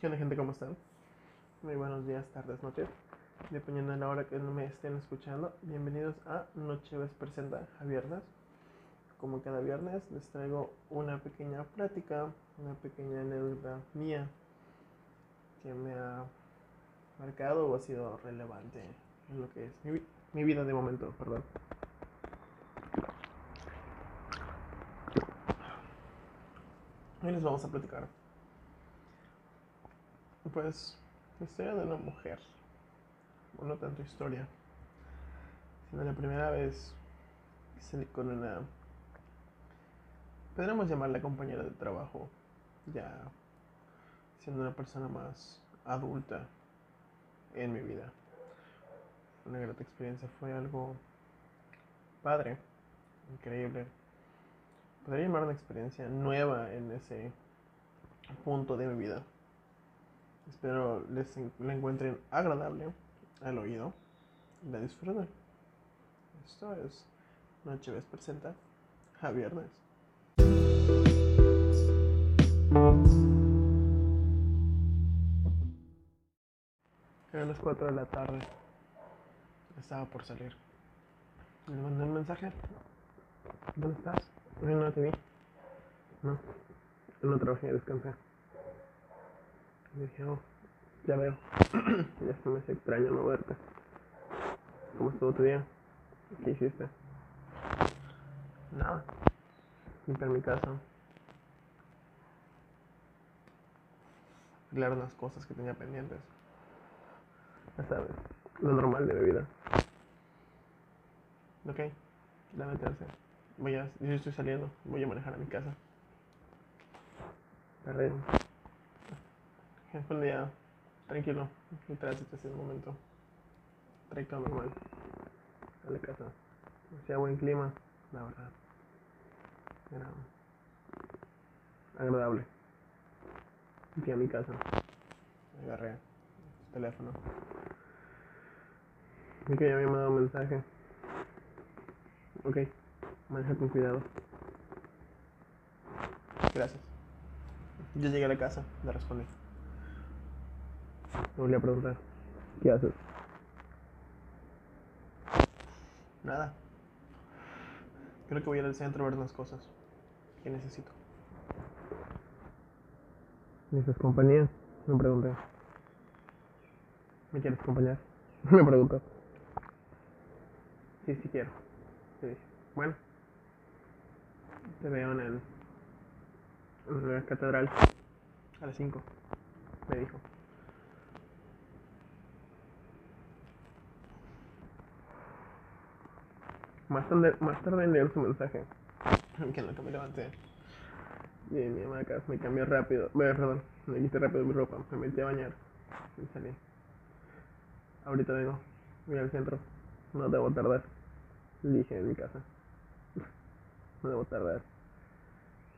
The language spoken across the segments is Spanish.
¿Qué onda gente? ¿Cómo están? Muy buenos días, tardes, noches. Dependiendo de la hora que me estén escuchando, bienvenidos a Nocheves Presenta a Viernes. Como cada viernes les traigo una pequeña plática, una pequeña anécdota mía que me ha marcado o ha sido relevante en lo que es mi, mi vida de momento, perdón. Hoy les vamos a platicar pues la historia de una mujer, no tanto historia, sino la primera vez que salí con una, podríamos llamarla compañera de trabajo, ya siendo una persona más adulta en mi vida. Una gran experiencia, fue algo padre, increíble. Podría llamar una experiencia nueva en ese punto de mi vida. Espero les la encuentren agradable al oído y la disfruten. Esto es Noche Ves presenta a viernes. Eran las 4 de la tarde. Estaba por salir. Le mandé un mensaje. ¿Dónde estás? No, no te vi. No. No trabajé, descansé. Y dije, oh, ya veo. ya se me hace extraño no verte. ¿Cómo estuvo tu día? ¿Qué hiciste? Nada. Limpiar mi casa. Arreglar unas cosas que tenía pendientes. Ya sabes, lo normal de mi vida. Ok, la meterse. Voy a, yo estoy saliendo, voy a manejar a mi casa. Arreglo. Un día tranquilo, mi tránsito hace un momento. Trayecto normal. A la casa. Hacía buen clima, la verdad. Era agradable. Fui a mi casa. Agarré el teléfono. Vi que ya me había mandado un mensaje. Ok, maneja con cuidado. Gracias. Yo llegué a la casa, le respondí. Me volví a preguntar, ¿qué haces? Nada. Creo que voy a ir al centro a ver unas cosas. ¿Qué necesito? ¿Necesitas compañía? Me pregunté. ¿Me quieres acompañar? Me preguntó. Sí, sí quiero. Le dije, bueno. Te veo en el... En la catedral. A las 5. Me dijo. Más tarde, más tarde leer su mensaje, que en lo que me levanté, y mi mamá acá me cambió rápido, bueno, perdón, me quité rápido mi ropa, me metí a bañar y salí. Ahorita vengo, voy al centro, no debo tardar, dije en mi casa, no debo tardar.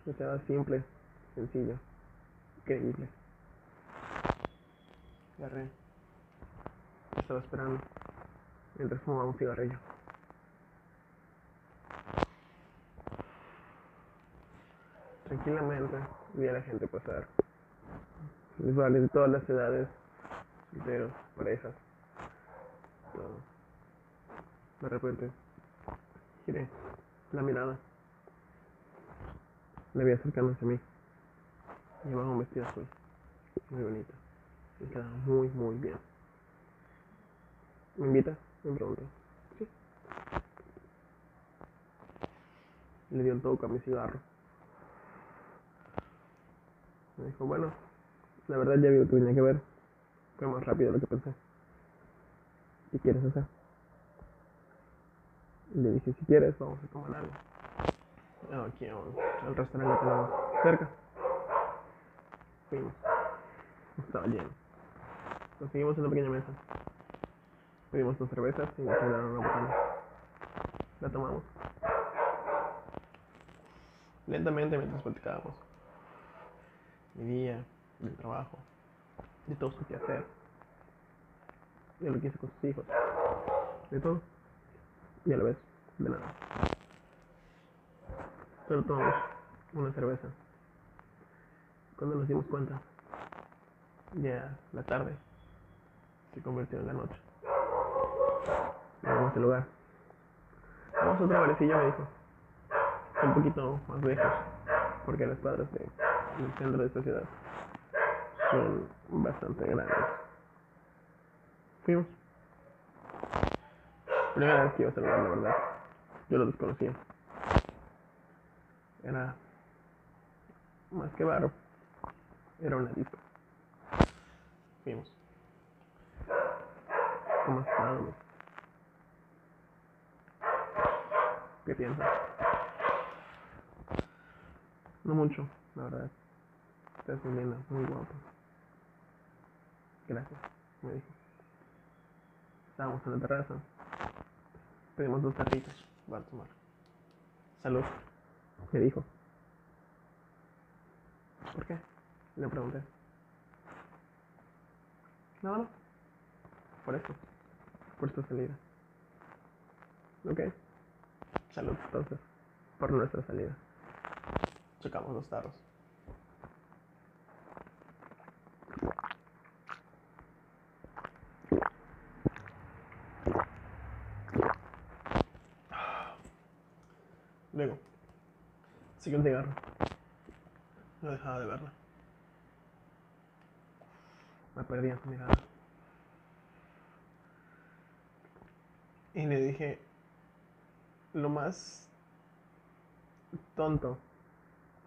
Quedaba simple, sencillo, creíble. Agarré, estaba esperando mientras fumaba un cigarrillo. Tranquilamente vi a la gente pasar. De todas las edades, solteros, parejas, todo. De repente, giré la mirada. Le vi acercándose a mí. Llevaba un vestido azul, muy bonito. Me quedaba muy, muy bien. ¿Me invita? Me preguntó. Sí. Le dio el toque a mi cigarro. Me dijo, bueno, la verdad ya vi lo que tenía que ver. Fue más rápido lo que pensé. ¿Qué quieres hacer? Le dije, si quieres, vamos a tomar algo. Aquí al restaurante que tenemos cerca. Fuimos. Estaba lleno. Nos seguimos en una pequeña mesa. Pedimos dos cervezas y nos dieron una botella. La tomamos. Lentamente mientras platicábamos mi día, del trabajo, de todo su hacer, de lo que hice con sus hijos, de todo, y a la vez, de nada. Solo tomamos una cerveza. Cuando nos dimos cuenta, Ya la tarde se convirtió en la noche. Llegamos a este lugar. Vamos a otra barecilla, me dijo. Un poquito más lejos, porque las cuadras de, del centro de esta ciudad son bastante grandes. Fuimos. Primera vez que iba a saludar, la verdad. Yo lo desconocía. Era más que varo. Era una disco. Fuimos. ¿Cómo estás, ¿Qué piensas? No mucho, la verdad. Estás muy linda, muy guapa. Gracias, me dijo. Estábamos en la terraza. Pedimos dos tarritas para tomar. Salud, me dijo. ¿Por qué? Le pregunté. Nada más. Por eso. Por esta salida. Ok. Salud entonces. Por nuestra salida. Chocamos los tarros. Luego, siguió un cigarro. No dejaba de verla. Me perdí en su mirada. Y le dije lo más tonto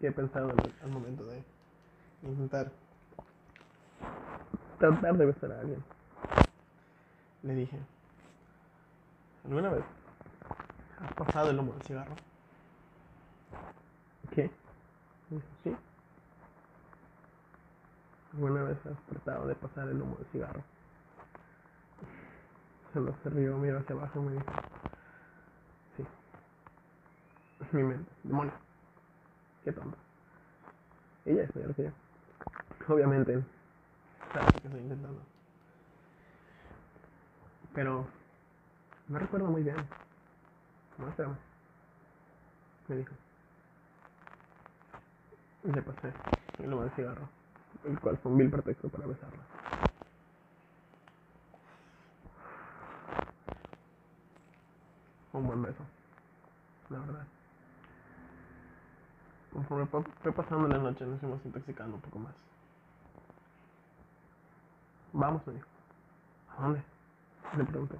que he pensado al momento de intentar tratar de besar a alguien. Le dije, ¿alguna vez has pasado el humo del cigarro? Dijo, sí. ¿Alguna vez has tratado de pasar el humo del cigarro? Solo se rió, miró hacia abajo y me dijo, sí. Mi mente, demonio. Qué tonto. Ella es mayor que yo. Obviamente, sabe lo que estoy intentando. Pero no recuerdo muy bien. Muéstrame. Me dijo. Y le pasé el humo del cigarro, el cual fue un vil pretexto para besarla. Un buen beso, la verdad. Conforme fue pasando la noche, nos fuimos intoxicando un poco más. Vamos, me. ¿A dónde? Le pregunté.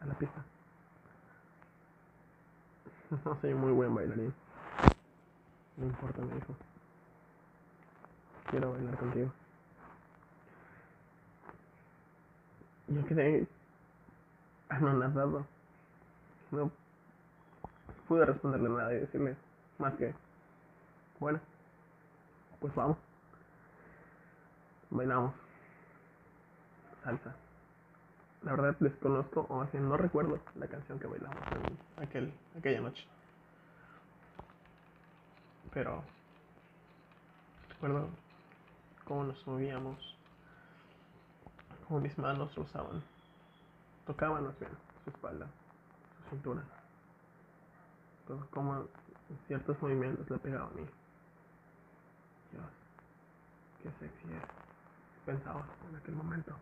A la pista. No soy muy buen bailarín. No importa, me dijo. Quiero bailar contigo. Yo quedé anonadado. No pude responderle nada y decirle más que, bueno, pues vamos. Bailamos. Salsa. La verdad desconozco, o más bien no recuerdo la canción que bailamos aquel, aquella noche. Pero recuerdo cómo nos movíamos, cómo mis manos rozaban, tocaban más bien su espalda, su cintura, como ciertos movimientos le pegaban a mí. Dios, qué sexy es, pensaba en aquel momento.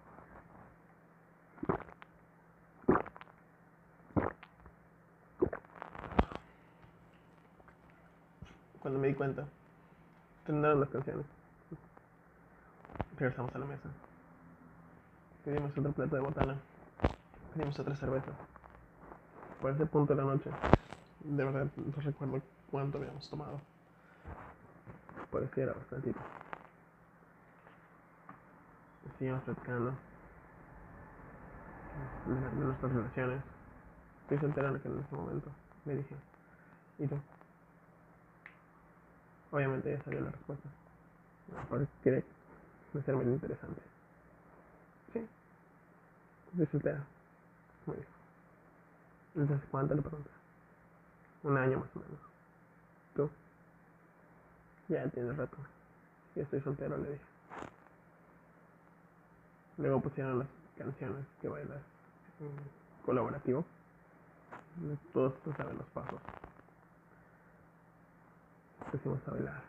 Cuando me di cuenta, terminaron las canciones. Regresamos a la mesa. Pedimos otro plato de botana. Pedimos otra cerveza. Por ese punto de la noche, de verdad no recuerdo cuánto habíamos tomado. Parecía era bastantito. Seguimos platicando de, nuestras relaciones. Estoy soltera en ese momento. Le dije, ¿y tú? Obviamente ya sabía la respuesta. Porque quiere hacerme lo interesante. Sí. Estoy soltera. Me dijo. Entonces, ¿cuánto le pregunté? Un año más o menos. ¿Tú? Ya tienes rato. Ya estoy soltero, le dije. Luego pusieron las canciones que bailas en colaborativo. Todos saben los pasos. Pusimos a bailar.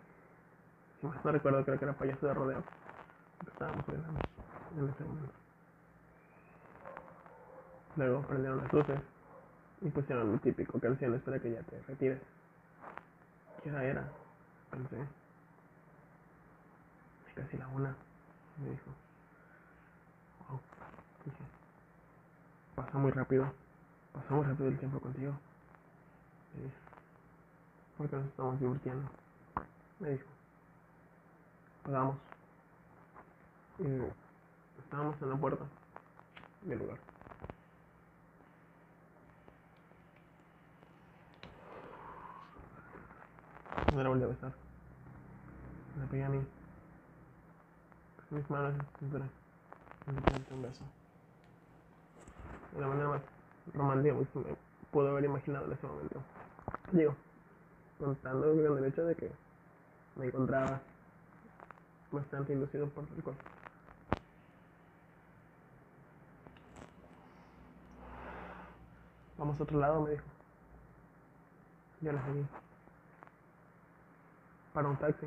No recuerdo, creo que era payaso de rodeo. estábamos bailando en ese momento. Luego prendieron las luces y pusieron lo típico canciones para que ya te retires. ¿Qué era? Pensé. Es casi la una, me dijo. Wow. Dije, pasa muy rápido. Pasa muy rápido el tiempo contigo. Me dijo, porque nos estamos divirtiendo. Me dijo, pagamos. Y estábamos en la puerta del lugar. No la volví a besar. Me pegué a mí. Mis manos en. Y un beso. De la manera más romántica que me puedo haber imaginado en ese momento. Digo, contando con el hecho de que me encontraba bastante inducido por el alcohol. Vamos a otro lado, me dijo. Yo le seguí para un taxi.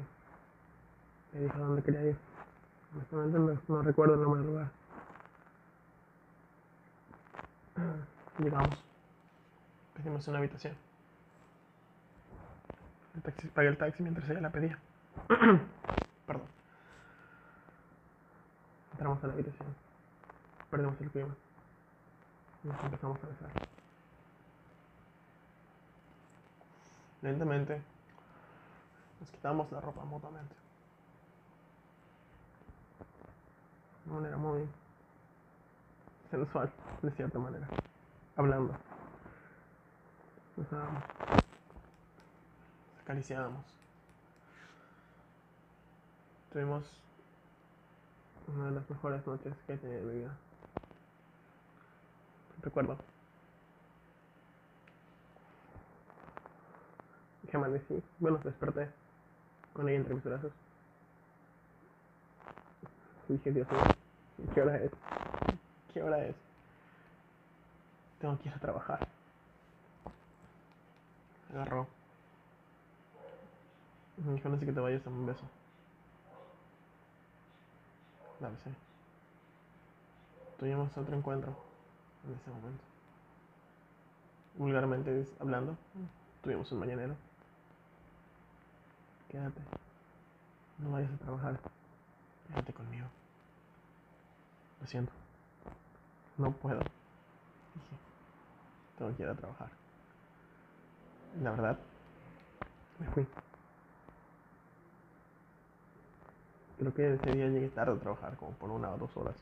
Me dijo dónde quería ir. Honestamente no, no recuerdo el nombre del lugar. Llegamos. Pedimos una habitación. El taxi, pagué el taxi mientras ella la pedía. Perdón. Entramos a la habitación. Perdemos el clima. Nos empezamos a besar. Lentamente nos quitamos la ropa mutuamente. De manera muy sensual, de cierta manera. Hablando. Nos dábamos. Acariciábamos. Tuvimos una de las mejores noches que he tenido en mi vida. Recuerdo. Que amanecí. Bueno, desperté con ella entre mis brazos. Y dije, Dios mío, ¿qué hora es? ¿Qué hora es? Tengo que ir a trabajar. Agarró. Me dijo, no sé que te vayas, a un beso. La besé. Tuvimos otro encuentro en ese momento. Vulgarmente hablando, tuvimos un mañanero. Quédate. No vayas a trabajar. Quédate conmigo. Lo siento. No puedo. Dije, tengo que ir a trabajar. La verdad, me fui. Creo que ese día llegué tarde a trabajar, como por una o dos horas.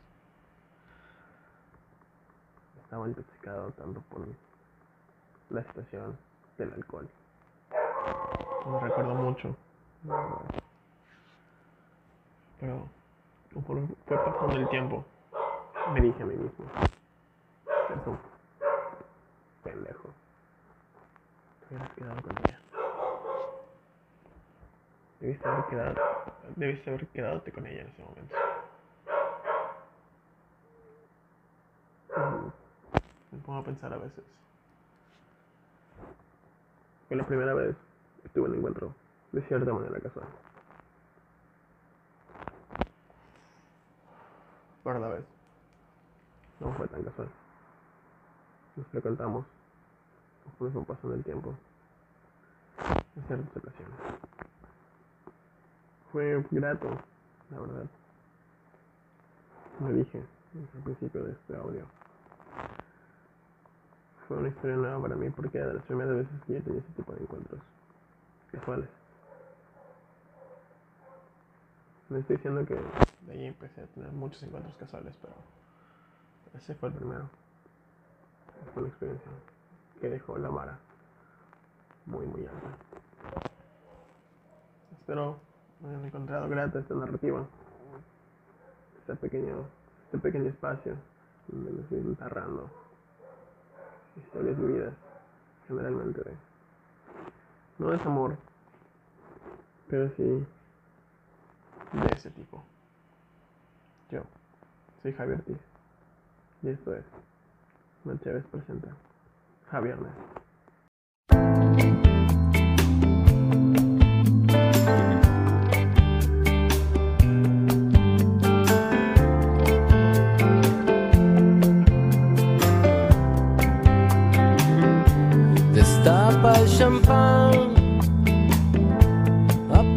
Estaba intoxicado tanto por la situación del alcohol. No recuerdo mucho pero fue pasando el tiempo, me dije a mí mismo, eres un pendejo. Te hubieras quedado con ella. Debiste haber quedado, debiste haber quedado con ella en ese momento. Me pongo a pensar a veces. Fue la primera vez que tuve un encuentro de cierta manera casual. Por vez, no fue tan casual. Nos frecuentamos fue pasando el tiempo en ciertas ocasiones. Fue grato, la verdad. Me dije al principio de este audio. Fue una historia nueva para mí porque era de las primeras veces que yo tenía ese tipo de encuentros casuales. No estoy diciendo que de ahí empecé a tener muchos encuentros casuales, pero ese fue el primero. Fue una experiencia que dejó la vara muy, muy alta. Espero hayan encontrado grata esta narrativa, este pequeño, este pequeño espacio donde me estoy enterrando historias vividas, generalmente de, no es amor, pero sí de ese tipo. Yo soy Javier Ortiz y esto es Mancheves presenta Javier Ness.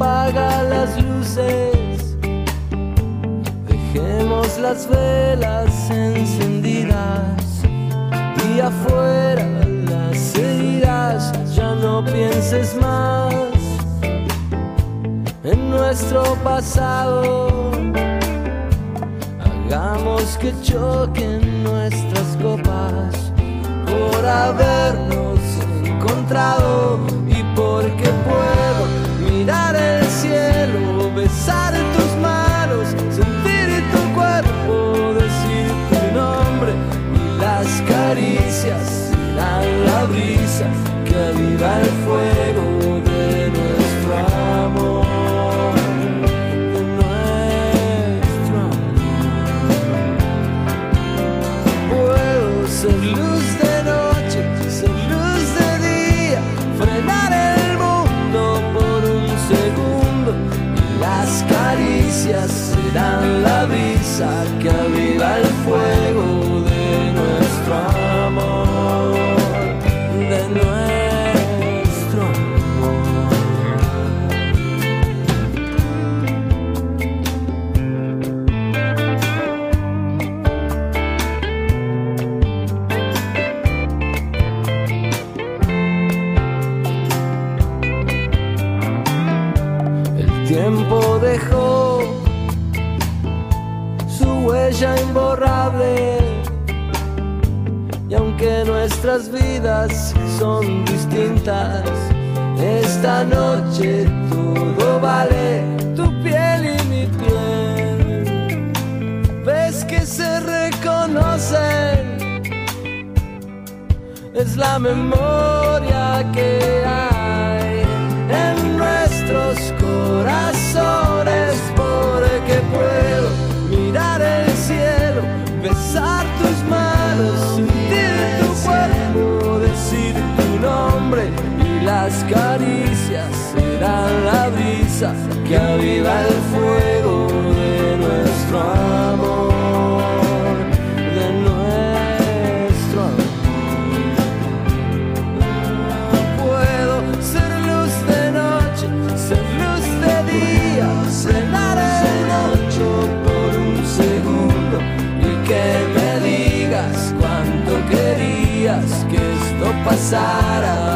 apaga las luces, dejemos las velas encendidas y afuera las heridas, ya no pienses más en nuestro pasado. Hagamos que choquen nuestras copas por habernos encontrado y porque puedo mirar el cielo, besar tus manos, sentir tu cuerpo, decir tu nombre y las caricias serán la brisa que aviva el es la memoria que hay en nuestros corazones porque puedo mirar el cielo, besar tus manos, sentir tu cuerpo, decir tu nombre y las caricias serán la brisa que aviva passar a